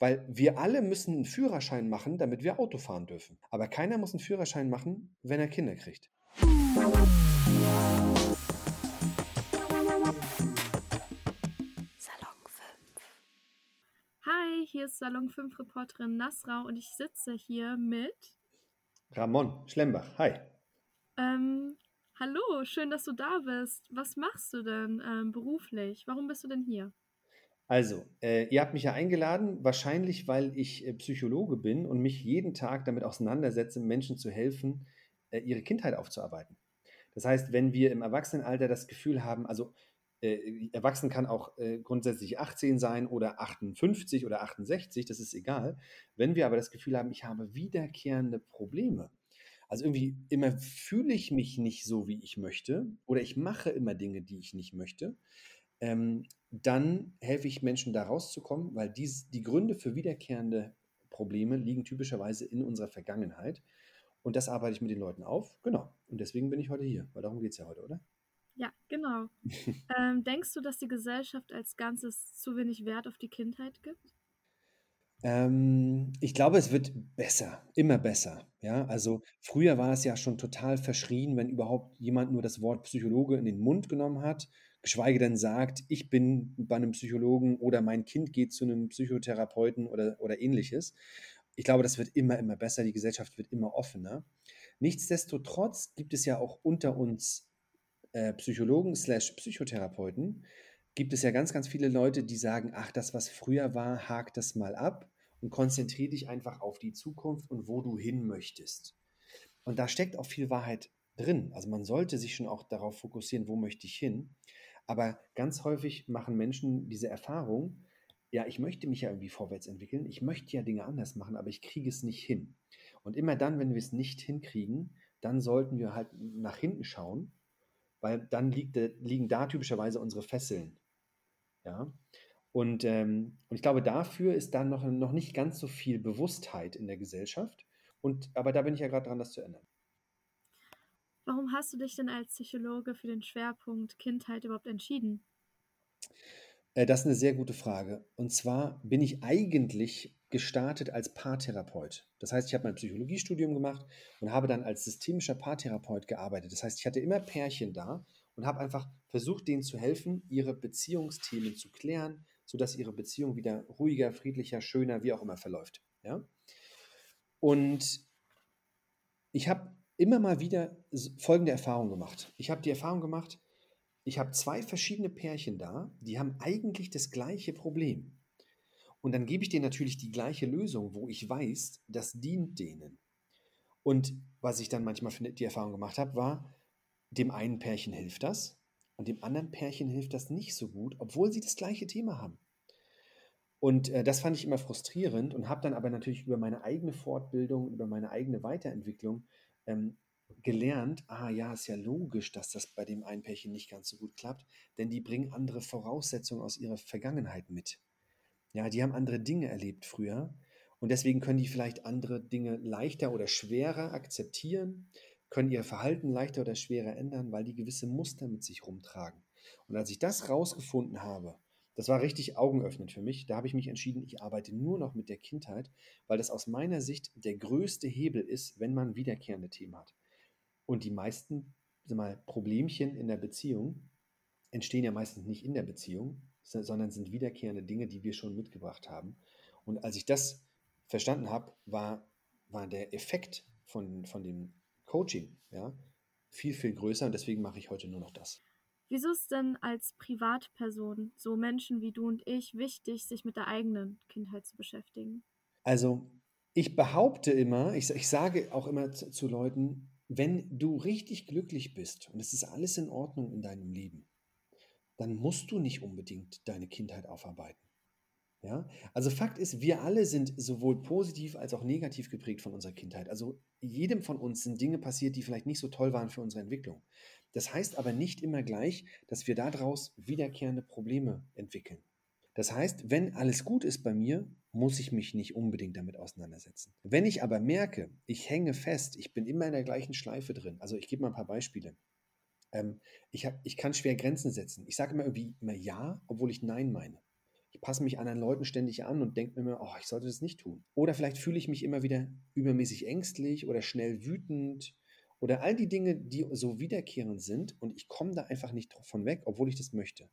Weil wir alle müssen einen Führerschein machen, damit wir Auto fahren dürfen. Aber keiner muss einen Führerschein machen, wenn er Kinder kriegt. Salon 5. Hi, hier ist Salon 5 Reporterin Nasra und ich sitze hier mit Ramon Schlembach, hi. Ähm, hallo, schön, dass du da bist. Was machst du denn ähm, beruflich? Warum bist du denn hier? Also, äh, ihr habt mich ja eingeladen, wahrscheinlich weil ich äh, Psychologe bin und mich jeden Tag damit auseinandersetze, Menschen zu helfen, äh, ihre Kindheit aufzuarbeiten. Das heißt, wenn wir im Erwachsenenalter das Gefühl haben, also äh, erwachsen kann auch äh, grundsätzlich 18 sein oder 58 oder 68, das ist egal. Wenn wir aber das Gefühl haben, ich habe wiederkehrende Probleme, also irgendwie immer fühle ich mich nicht so, wie ich möchte oder ich mache immer Dinge, die ich nicht möchte, ähm, dann helfe ich Menschen da rauszukommen, weil dies, die Gründe für wiederkehrende Probleme liegen typischerweise in unserer Vergangenheit. Und das arbeite ich mit den Leuten auf. Genau. Und deswegen bin ich heute hier, weil darum geht es ja heute, oder? Ja, genau. ähm, denkst du, dass die Gesellschaft als Ganzes zu wenig Wert auf die Kindheit gibt? Ähm, ich glaube, es wird besser, immer besser. Ja, also früher war es ja schon total verschrien, wenn überhaupt jemand nur das Wort Psychologe in den Mund genommen hat, geschweige denn sagt, ich bin bei einem Psychologen oder mein Kind geht zu einem Psychotherapeuten oder, oder ähnliches. Ich glaube, das wird immer, immer besser, die Gesellschaft wird immer offener. Nichtsdestotrotz gibt es ja auch unter uns äh, Psychologen slash Psychotherapeuten, gibt es ja ganz, ganz viele Leute, die sagen, ach, das, was früher war, hakt das mal ab und konzentriere dich einfach auf die Zukunft und wo du hin möchtest. Und da steckt auch viel Wahrheit drin. Also man sollte sich schon auch darauf fokussieren, wo möchte ich hin. Aber ganz häufig machen Menschen diese Erfahrung, ja, ich möchte mich ja irgendwie vorwärts entwickeln, ich möchte ja Dinge anders machen, aber ich kriege es nicht hin. Und immer dann, wenn wir es nicht hinkriegen, dann sollten wir halt nach hinten schauen, weil dann liegt, liegen da typischerweise unsere Fesseln. Ja? Und, ähm, und ich glaube, dafür ist dann noch, noch nicht ganz so viel Bewusstheit in der Gesellschaft. Und, aber da bin ich ja gerade dran, das zu ändern. Warum hast du dich denn als Psychologe für den Schwerpunkt Kindheit überhaupt entschieden? Äh, das ist eine sehr gute Frage. Und zwar bin ich eigentlich gestartet als Paartherapeut. Das heißt, ich habe mein Psychologiestudium gemacht und habe dann als systemischer Paartherapeut gearbeitet. Das heißt, ich hatte immer Pärchen da und habe einfach versucht, denen zu helfen, ihre Beziehungsthemen zu klären, sodass ihre Beziehung wieder ruhiger, friedlicher, schöner, wie auch immer verläuft. Ja? Und ich habe immer mal wieder folgende Erfahrung gemacht. Ich habe die Erfahrung gemacht, ich habe zwei verschiedene Pärchen da, die haben eigentlich das gleiche Problem. Und dann gebe ich denen natürlich die gleiche Lösung, wo ich weiß, das dient denen. Und was ich dann manchmal für die Erfahrung gemacht habe, war, dem einen Pärchen hilft das und dem anderen Pärchen hilft das nicht so gut, obwohl sie das gleiche Thema haben. Und äh, das fand ich immer frustrierend und habe dann aber natürlich über meine eigene Fortbildung, über meine eigene Weiterentwicklung ähm, gelernt, ah ja, ist ja logisch, dass das bei dem einen Pärchen nicht ganz so gut klappt, denn die bringen andere Voraussetzungen aus ihrer Vergangenheit mit. Ja, die haben andere Dinge erlebt früher und deswegen können die vielleicht andere Dinge leichter oder schwerer akzeptieren, können ihr Verhalten leichter oder schwerer ändern, weil die gewisse Muster mit sich rumtragen. Und als ich das rausgefunden habe, das war richtig augenöffnend für mich, da habe ich mich entschieden, ich arbeite nur noch mit der Kindheit, weil das aus meiner Sicht der größte Hebel ist, wenn man wiederkehrende Themen hat. Und die meisten mal, Problemchen in der Beziehung entstehen ja meistens nicht in der Beziehung, sondern sind wiederkehrende Dinge, die wir schon mitgebracht haben. Und als ich das verstanden habe, war, war der Effekt von, von dem Coaching, ja, viel, viel größer und deswegen mache ich heute nur noch das. Wieso ist denn als Privatperson, so Menschen wie du und ich, wichtig, sich mit der eigenen Kindheit zu beschäftigen? Also, ich behaupte immer, ich, ich sage auch immer zu, zu Leuten, wenn du richtig glücklich bist und es ist alles in Ordnung in deinem Leben, dann musst du nicht unbedingt deine Kindheit aufarbeiten. Ja? Also Fakt ist, wir alle sind sowohl positiv als auch negativ geprägt von unserer Kindheit. Also jedem von uns sind Dinge passiert, die vielleicht nicht so toll waren für unsere Entwicklung. Das heißt aber nicht immer gleich, dass wir daraus wiederkehrende Probleme entwickeln. Das heißt, wenn alles gut ist bei mir, muss ich mich nicht unbedingt damit auseinandersetzen. Wenn ich aber merke, ich hänge fest, ich bin immer in der gleichen Schleife drin, also ich gebe mal ein paar Beispiele. Ähm, ich, hab, ich kann schwer Grenzen setzen. Ich sage immer irgendwie immer Ja, obwohl ich Nein meine. Ich passe mich anderen Leuten ständig an und denke mir immer, oh, ich sollte das nicht tun. Oder vielleicht fühle ich mich immer wieder übermäßig ängstlich oder schnell wütend oder all die Dinge, die so wiederkehrend sind und ich komme da einfach nicht von weg, obwohl ich das möchte.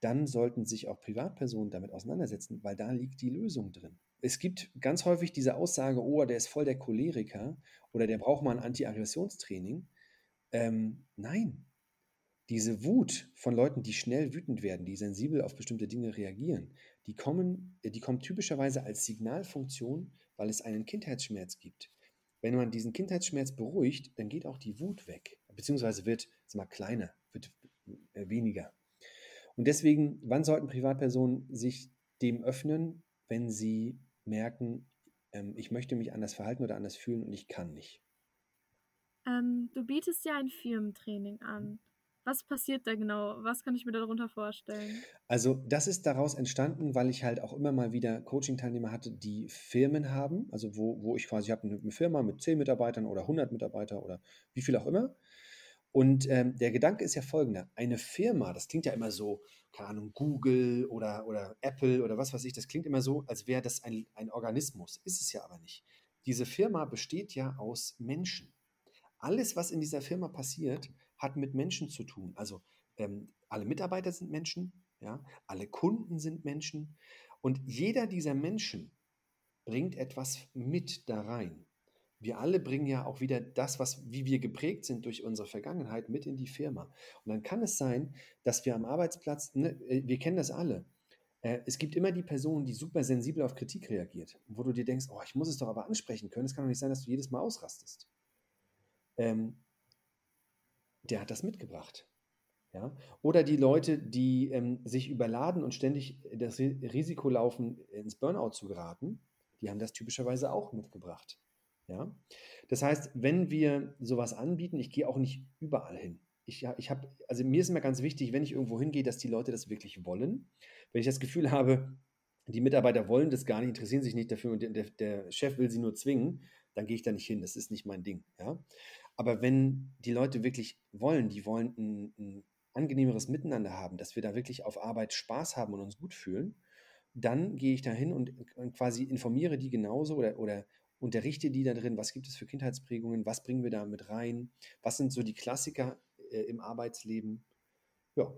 Dann sollten sich auch Privatpersonen damit auseinandersetzen, weil da liegt die Lösung drin. Es gibt ganz häufig diese Aussage, oh, der ist voll der Choleriker oder der braucht mal ein Anti-Aggressionstraining. Ähm, nein, diese Wut von Leuten, die schnell wütend werden, die sensibel auf bestimmte Dinge reagieren, die kommen, äh, die kommen typischerweise als Signalfunktion, weil es einen Kindheitsschmerz gibt. Wenn man diesen Kindheitsschmerz beruhigt, dann geht auch die Wut weg, beziehungsweise wird es mal kleiner, wird äh, weniger. Und deswegen, wann sollten Privatpersonen sich dem öffnen, wenn sie merken, ähm, ich möchte mich anders verhalten oder anders fühlen und ich kann nicht? Ähm, du bietest ja ein Firmentraining an. Was passiert da genau? Was kann ich mir darunter vorstellen? Also, das ist daraus entstanden, weil ich halt auch immer mal wieder Coaching-Teilnehmer hatte, die Firmen haben, also wo, wo ich quasi habe eine Firma mit 10 Mitarbeitern oder 100 Mitarbeiter oder wie viel auch immer. Und ähm, der Gedanke ist ja folgender: Eine Firma, das klingt ja immer so, keine Ahnung, Google oder, oder Apple oder was weiß ich, das klingt immer so, als wäre das ein, ein Organismus. Ist es ja aber nicht. Diese Firma besteht ja aus Menschen. Alles, was in dieser Firma passiert, hat mit Menschen zu tun. Also ähm, alle Mitarbeiter sind Menschen, ja, alle Kunden sind Menschen und jeder dieser Menschen bringt etwas mit da rein. Wir alle bringen ja auch wieder das, was, wie wir geprägt sind durch unsere Vergangenheit, mit in die Firma. Und dann kann es sein, dass wir am Arbeitsplatz, ne, äh, wir kennen das alle, äh, es gibt immer die Person, die super sensibel auf Kritik reagiert, wo du dir denkst, oh, ich muss es doch aber ansprechen können. Es kann doch nicht sein, dass du jedes Mal ausrastest. Ähm, der hat das mitgebracht. Ja? Oder die Leute, die ähm, sich überladen und ständig das Risiko laufen, ins Burnout zu geraten, die haben das typischerweise auch mitgebracht. Ja? Das heißt, wenn wir sowas anbieten, ich gehe auch nicht überall hin. Ich, ich habe, also mir ist immer ganz wichtig, wenn ich irgendwo hingehe, dass die Leute das wirklich wollen. Wenn ich das Gefühl habe, die Mitarbeiter wollen das gar nicht, interessieren sich nicht dafür und der, der Chef will sie nur zwingen, dann gehe ich da nicht hin. Das ist nicht mein Ding. Ja? Aber wenn die Leute wirklich wollen, die wollen ein, ein angenehmeres Miteinander haben, dass wir da wirklich auf Arbeit Spaß haben und uns gut fühlen, dann gehe ich da hin und, quasi informiere die genauso oder, oder unterrichte die da drin, was gibt es für Kindheitsprägungen, was bringen wir da mit rein, was sind so die Klassiker äh, im Arbeitsleben. Ja,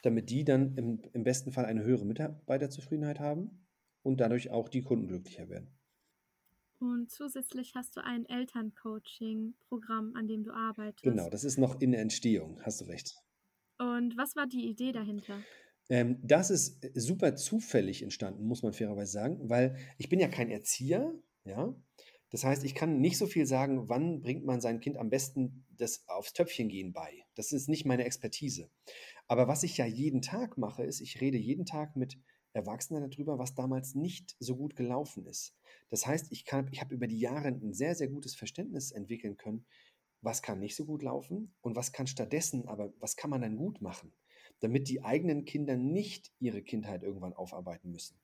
damit die dann im, im besten Fall eine höhere Mitarbeiterzufriedenheit haben und dadurch auch die Kunden glücklicher werden. Und zusätzlich hast du ein Elterncoaching-Programm, an dem du arbeitest. Genau, das ist noch in der Entstehung, hast du recht. Und was war die Idee dahinter? Ähm, das ist äh, super zufällig entstanden, muss man fairerweise sagen, weil ich bin ja kein Erzieher, ja. Das heißt, ich kann nicht so viel sagen, wann bringt man sein Kind am besten das aufs Töpfchen gehen bei. Das ist nicht meine Expertise. Aber was ich ja jeden Tag mache, ist, ich rede jeden Tag mit Erwachsenen darüber, was damals nicht so gut gelaufen ist. Das heißt, ich, ich habe über die Jahre ein sehr, sehr gutes Verständnis entwickeln können, was kann nicht so gut laufen und was kann stattdessen, aber was kann man dann gut machen, damit die eigenen Kinder nicht ihre Kindheit irgendwann aufarbeiten müssen.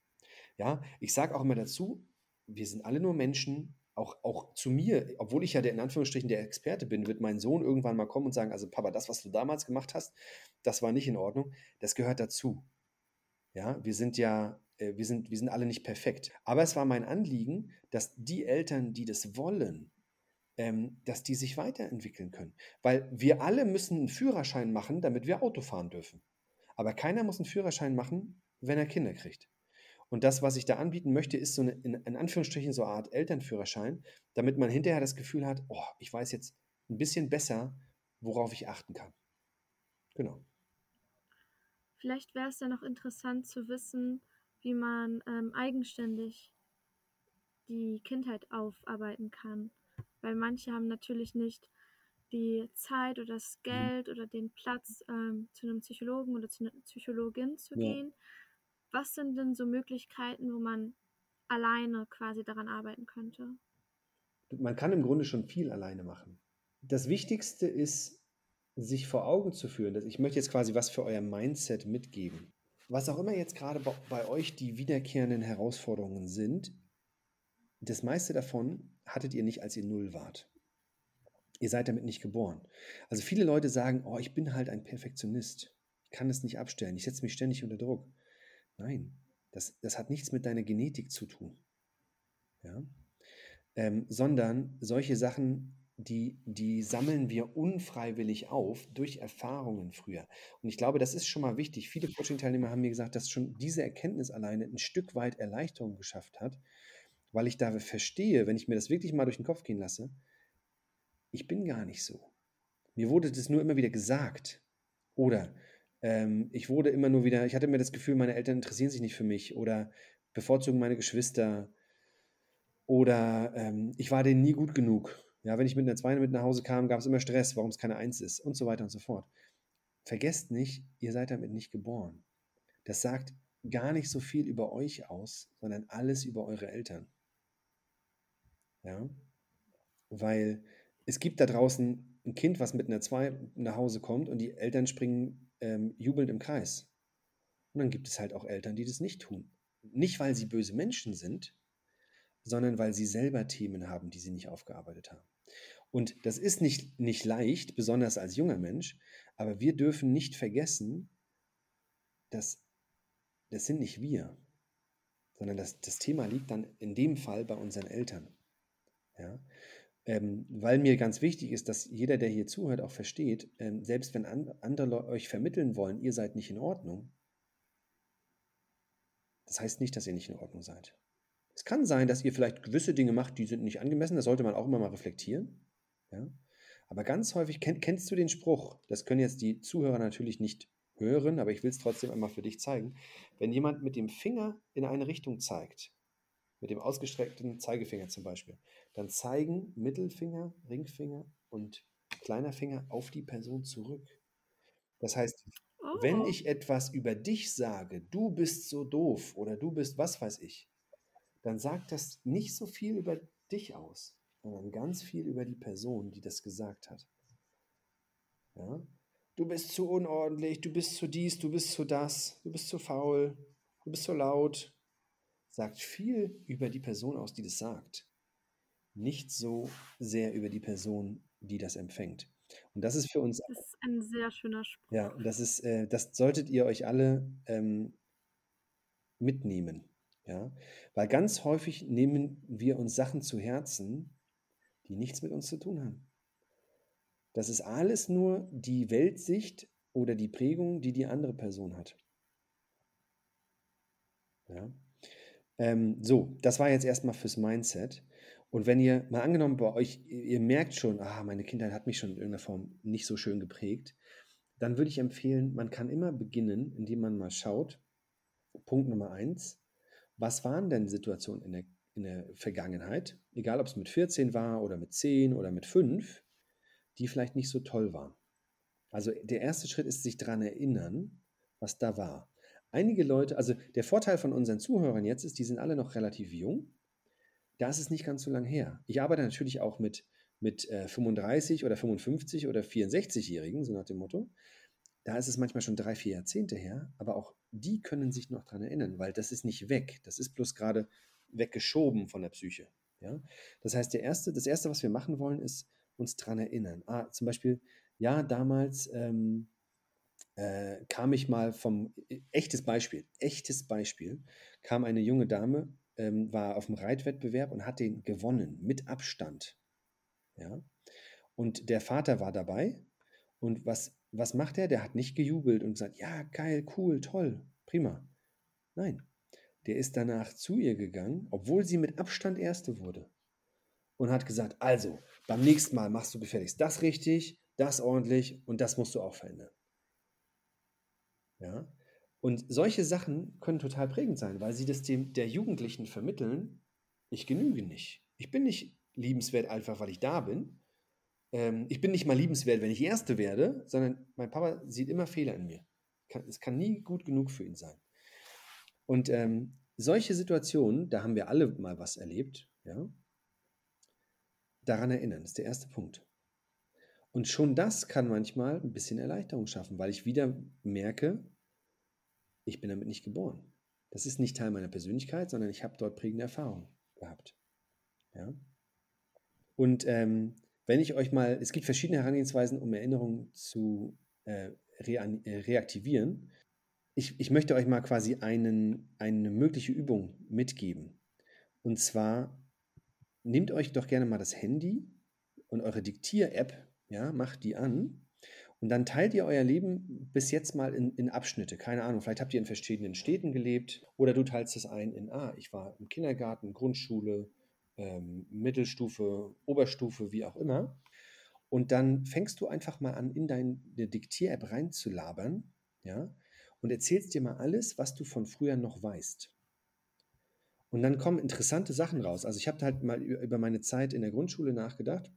Ja, ich sage auch immer dazu, wir sind alle nur Menschen, auch, auch zu mir, obwohl ich ja der in Anführungsstrichen der Experte bin, wird mein Sohn irgendwann mal kommen und sagen, also Papa, das, was du damals gemacht hast, das war nicht in Ordnung, das gehört dazu. Ja, wir sind ja äh, wir sind, wir sind alle nicht perfekt. Aber es war mein Anliegen, dass die Eltern, die das wollen, ähm, dass die sich weiterentwickeln können. Weil wir alle müssen einen Führerschein machen, damit wir Auto fahren dürfen. Aber keiner muss einen Führerschein machen, wenn er Kinder kriegt. Und das, was ich da anbieten möchte, ist so eine, in, Anführungsstrichen, so eine Art Elternführerschein, damit man hinterher das Gefühl hat, oh, ich weiß jetzt ein bisschen besser, worauf ich achten kann. Genau. Vielleicht wäre es ja noch interessant zu wissen, wie man ähm, eigenständig die Kindheit aufarbeiten kann. Weil manche haben natürlich nicht die Zeit oder das mhm. Geld oder den Platz, ähm, zu einem Psychologen oder zu einer Psychologin zu ja. gehen. Was sind denn so Möglichkeiten, wo man alleine quasi daran arbeiten könnte? Man kann im Grunde schon viel alleine machen. Das Wichtigste ist, sich vor Augen zu führen, dass ich möchte jetzt quasi was für euer Mindset mitgeben was auch immer jetzt gerade bei euch die wiederkehrenden Herausforderungen sind, das meiste davon hattet ihr nicht, als ihr null wart. Ihr seid damit nicht geboren. Also viele Leute sagen, oh, ich bin halt ein Perfektionist. Ich kann es nicht abstellen. Ich setze mich ständig unter Druck. Nein, das, das hat nichts mit deiner Genetik zu tun. Ja? Ähm, sondern solche Sachen, die, die sammeln wir unfreiwillig auf durch Erfahrungen früher. Und ich glaube, das ist schon mal wichtig. Viele Coaching-Teilnehmer haben mir gesagt, dass schon diese Erkenntnis alleine ein Stück weit Erleichterung geschafft hat, weil ich da verstehe, wenn ich mir das wirklich mal durch den Kopf gehen lasse, ich bin gar nicht so. Mir wurde das nur immer wieder gesagt. Oder ähm, ich wurde immer nur wieder, ich hatte mir das Gefühl, meine Eltern interessieren sich nicht für mich oder bevorzugen meine Geschwister. Oder ähm, ich war denen nie gut genug. Ja, wenn ich mit einer 2 mit nach Hause kam, gab es immer Stress, warum es keine 1 ist und so weiter und so fort. Vergesst nicht, ihr seid damit nicht geboren. Das sagt gar nicht so viel über euch aus, sondern alles über eure Eltern. Ja, weil es gibt da draußen ein Kind, was mit einer 2 nach Hause kommt und die Eltern springen ähm, jubelnd im Kreis. Und dann gibt es halt auch Eltern, die das nicht tun. Nicht, weil sie böse Menschen sind, sondern weil sie selber Themen haben, die sie nicht aufgearbeitet haben. Und das ist nicht, nicht leicht, besonders als junger Mensch, aber wir dürfen nicht vergessen, dass das sind nicht wir, sondern das, das Thema liegt dann in dem Fall bei unseren Eltern. Ja? Ähm, weil mir ganz wichtig ist, dass jeder, der hier zuhört, auch versteht, ähm, selbst wenn an, andere euch vermitteln wollen, ihr seid nicht in Ordnung, das heißt nicht, dass ihr nicht in Ordnung seid. Es kann sein, dass ihr vielleicht gewisse Dinge macht, die sind nicht angemessen, das sollte man auch immer mal reflektieren. Ja? Aber ganz häufig, kenn, kennst du den Spruch, das können jetzt die Zuhörer natürlich nicht hören, aber ich will es trotzdem einmal für dich zeigen. Wenn jemand mit dem Finger in eine Richtung zeigt, mit dem ausgestreckten Zeigefinger zum Beispiel, dann zeigen Mittelfinger, Ringfinger und kleiner Finger auf die Person zurück. Das heißt, oh. wenn ich etwas über dich sage, du bist so doof oder du bist was weiß ich, dann sagt das nicht so viel über dich aus, sondern ganz viel über die Person, die das gesagt hat. Ja? Du bist zu unordentlich, du bist zu dies, du bist zu das, du bist zu faul, du bist zu laut. Sagt viel über die Person aus, die das sagt. Nicht so sehr über die Person, die das empfängt. Und das ist für uns. Das ist ein sehr schöner Spruch. Ja, das ist, äh, das solltet ihr euch alle ähm, mitnehmen. Ja? Weil ganz häufig nehmen wir uns Sachen zu Herzen, die nichts mit uns zu tun haben. Das ist alles nur die Weltsicht oder die Prägung, die die andere Person hat. Ja? Ähm, so, das war jetzt erstmal fürs Mindset. Und wenn ihr mal angenommen bei euch, ihr merkt schon, ah, meine Kindheit hat mich schon in irgendeiner Form nicht so schön geprägt, dann würde ich empfehlen, man kann immer beginnen, indem man mal schaut. Punkt Nummer eins, was waren denn Situationen in der, in der Vergangenheit, egal ob es mit 14 war oder mit 10 oder mit 5, die vielleicht nicht so toll waren. Also der erste Schritt ist sich daran erinnern, was da war. Einige Leute, also der Vorteil von unseren Zuhörern jetzt ist, die sind alle noch relativ jung. Da ist es nicht ganz so lang her. Ich arbeite natürlich auch mit, mit äh, 35 oder 55 oder 64-Jährigen, so nach dem Motto. Da ist es manchmal schon drei, vier Jahrzehnte her, aber auch die können sich noch daran erinnern, weil das ist nicht weg. Das ist bloß gerade weggeschoben von der Psyche. Ja? Das heißt, der erste, das Erste, was wir machen wollen, ist uns daran erinnern. Ah, zum Beispiel, ja, damals ähm, äh, kam ich mal vom, äh, echtes Beispiel, echtes Beispiel, kam eine junge Dame, ähm, war auf dem Reitwettbewerb und hat den gewonnen, mit Abstand. Ja? Und der Vater war dabei und was was macht er? Der hat nicht gejubelt und gesagt, ja, geil, cool, toll, prima. Nein, der ist danach zu ihr gegangen, obwohl sie mit Abstand Erste wurde. Und hat gesagt, also, beim nächsten Mal machst du gefälligst das richtig, das ordentlich und das musst du auch verändern. Ja? Und solche Sachen können total prägend sein, weil sie das dem der Jugendlichen vermitteln, ich genüge nicht. Ich bin nicht liebenswert einfach, weil ich da bin, ähm, ich bin nicht mal liebenswert, wenn ich Erste werde, sondern mein Papa sieht immer Fehler in mir. es kann nie gut genug für ihn sein. Und ähm, solche Situationen, da haben wir alle mal was erlebt, ja, daran erinnern, ist der erste Punkt. Und schon das kann manchmal ein bisschen Erleichterung schaffen, weil ich wieder merke, ich bin damit nicht geboren. Das ist nicht Teil meiner Persönlichkeit, sondern ich habe dort prägende Erfahrungen gehabt. Ja? Und ähm, wenn ich euch mal, es gibt verschiedene Herangehensweisen, um Erinnerungen zu äh, äh, reaktivieren. ich, ich möchte euch mal quasi einen, eine mögliche Übung mitgeben. Und zwar nehmt euch doch gerne mal das Handy und eure Diktier-App, ja, macht die an und dann teilt ihr euer Leben bis jetzt mal in, in, Abschnitte. Keine Ahnung, vielleicht habt ihr in verschiedenen Städten gelebt oder du teilst es ein in, ah, ich war im Kindergarten, Grundschule, ähm, Mittelstufe, Oberstufe, wie auch immer. Und dann fängst du einfach mal an, in deine Diktier-App reinzulabern, ja, und erzählst dir mal alles, was du von früher noch weißt. Und dann kommen interessante Sachen raus. Also ich habe halt mal über meine Zeit in der Grundschule nachgedacht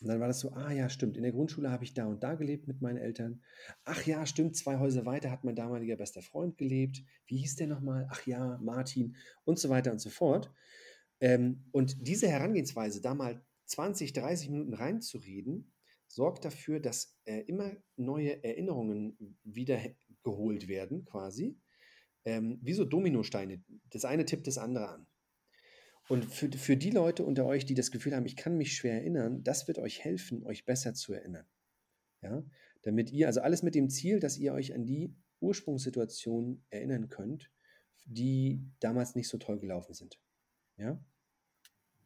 und dann war das so, ah ja, stimmt, in der Grundschule habe ich da und da gelebt mit meinen Eltern. Ach ja, stimmt, zwei Häuser weiter hat mein damaliger bester Freund gelebt. Wie hieß der nochmal? Ach ja, Martin und so weiter und so fort. Ähm, und diese Herangehensweise, da mal 20, 30 Minuten reinzureden, sorgt dafür, dass äh, immer neue Erinnerungen wiedergeholt werden, quasi. Ähm, wie so Dominosteine. Das eine tippt das andere an. Und für, für die Leute unter euch, die das Gefühl haben, ich kann mich schwer erinnern, das wird euch helfen, euch besser zu erinnern. Ja, damit ihr, also alles mit dem Ziel, dass ihr euch an die Ursprungssituation erinnern könnt, die damals nicht so toll gelaufen sind. Ja?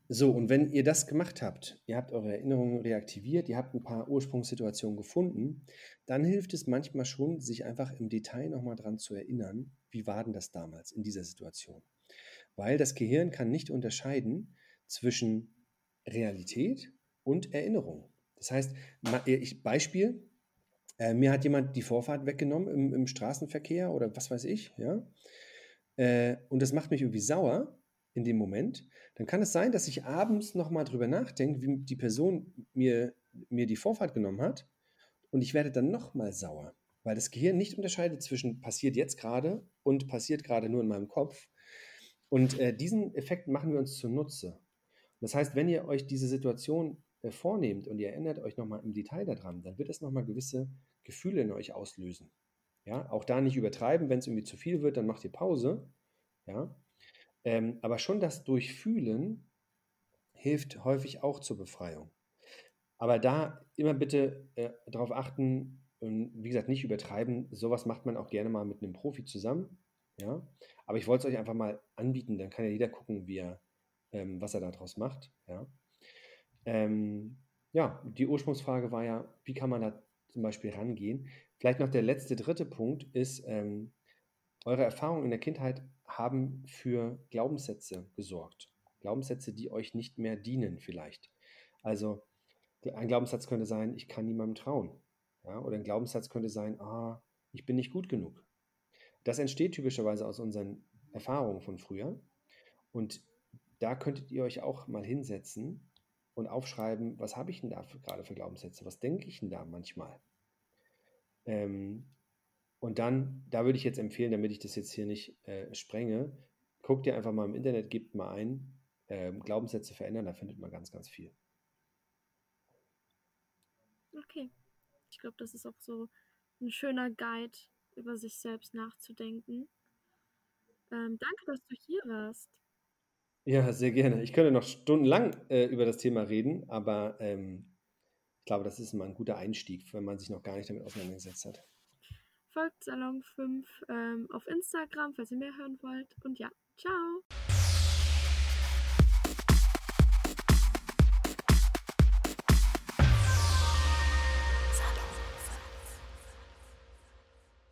So, und wenn ihr das gemacht habt, ihr habt eure Erinnerungen reaktiviert, ihr habt ein paar Ursprungssituationen gefunden, dann hilft es manchmal schon, sich einfach im Detail nochmal dran zu erinnern, wie war denn das damals in dieser Situation weil das Gehirn kann nicht unterscheiden zwischen Realität und Erinnerung. Das heißt, äh, Beispiel, äh, mir hat jemand die Vorfahrt weggenommen im, im Straßenverkehr oder was weiß ich, ja, äh, und das macht mich irgendwie sauer in dem Moment, dann kann es sein, dass ich abends nochmal drüber nachdenke, wie die Person mir, mir die Vorfahrt genommen hat und ich werde dann nochmal sauer, weil das Gehirn nicht unterscheidet zwischen passiert jetzt gerade und passiert gerade nur in meinem Kopf, und äh, diesen Effekt machen wir uns zunutze. Das heißt, wenn ihr euch diese Situation äh, vornehmt und ihr erinnert euch nochmal im Detail daran, dann wird es nochmal gewisse Gefühle in euch auslösen. Ja, auch da nicht übertreiben, wenn es irgendwie zu viel wird, dann macht ihr Pause. Ja, ähm, aber schon das Durchfühlen hilft häufig auch zur Befreiung. Aber da immer bitte äh, darauf achten, und wie gesagt, nicht übertreiben. Sowas macht man auch gerne mal mit einem Profi zusammen. Ja, aber ich wollte es euch einfach mal anbieten, dann kann ja jeder gucken, wie er, ähm, was er daraus macht. Ja. Ähm, ja, die Ursprungsfrage war ja, wie kann man da zum Beispiel rangehen? Vielleicht noch der letzte, dritte Punkt ist, ähm, eure Erfahrungen in der Kindheit haben für Glaubenssätze gesorgt. Glaubenssätze, die euch nicht mehr dienen vielleicht. Also ein Glaubenssatz könnte sein, ich kann niemandem trauen. Ja? Oder ein Glaubenssatz könnte sein, ah, ich bin nicht gut genug. Das entsteht typischerweise aus unseren Erfahrungen von früher. Und da könntet ihr euch auch mal hinsetzen und aufschreiben, was habe ich denn da für, gerade für Glaubenssätze? Was denke ich denn da manchmal? Ähm, und dann, da würde ich jetzt empfehlen, damit ich das jetzt hier nicht äh, sprenge, guckt ihr einfach mal im Internet, gebt mal ein, äh, Glaubenssätze verändern, da findet man ganz, ganz viel. Okay. Ich glaube, das ist auch so ein schöner Guide, über sich selbst nachzudenken. Ähm, danke, dass du hier warst. Ja, sehr gerne. Ich könnte noch stundenlang äh, über das Thema reden, aber ähm, ich glaube, das ist mal ein guter Einstieg, wenn man sich noch gar nicht damit auseinandergesetzt hat. Folgt Salon 5 ähm, auf Instagram, falls ihr mehr hören wollt. Und ja, ciao.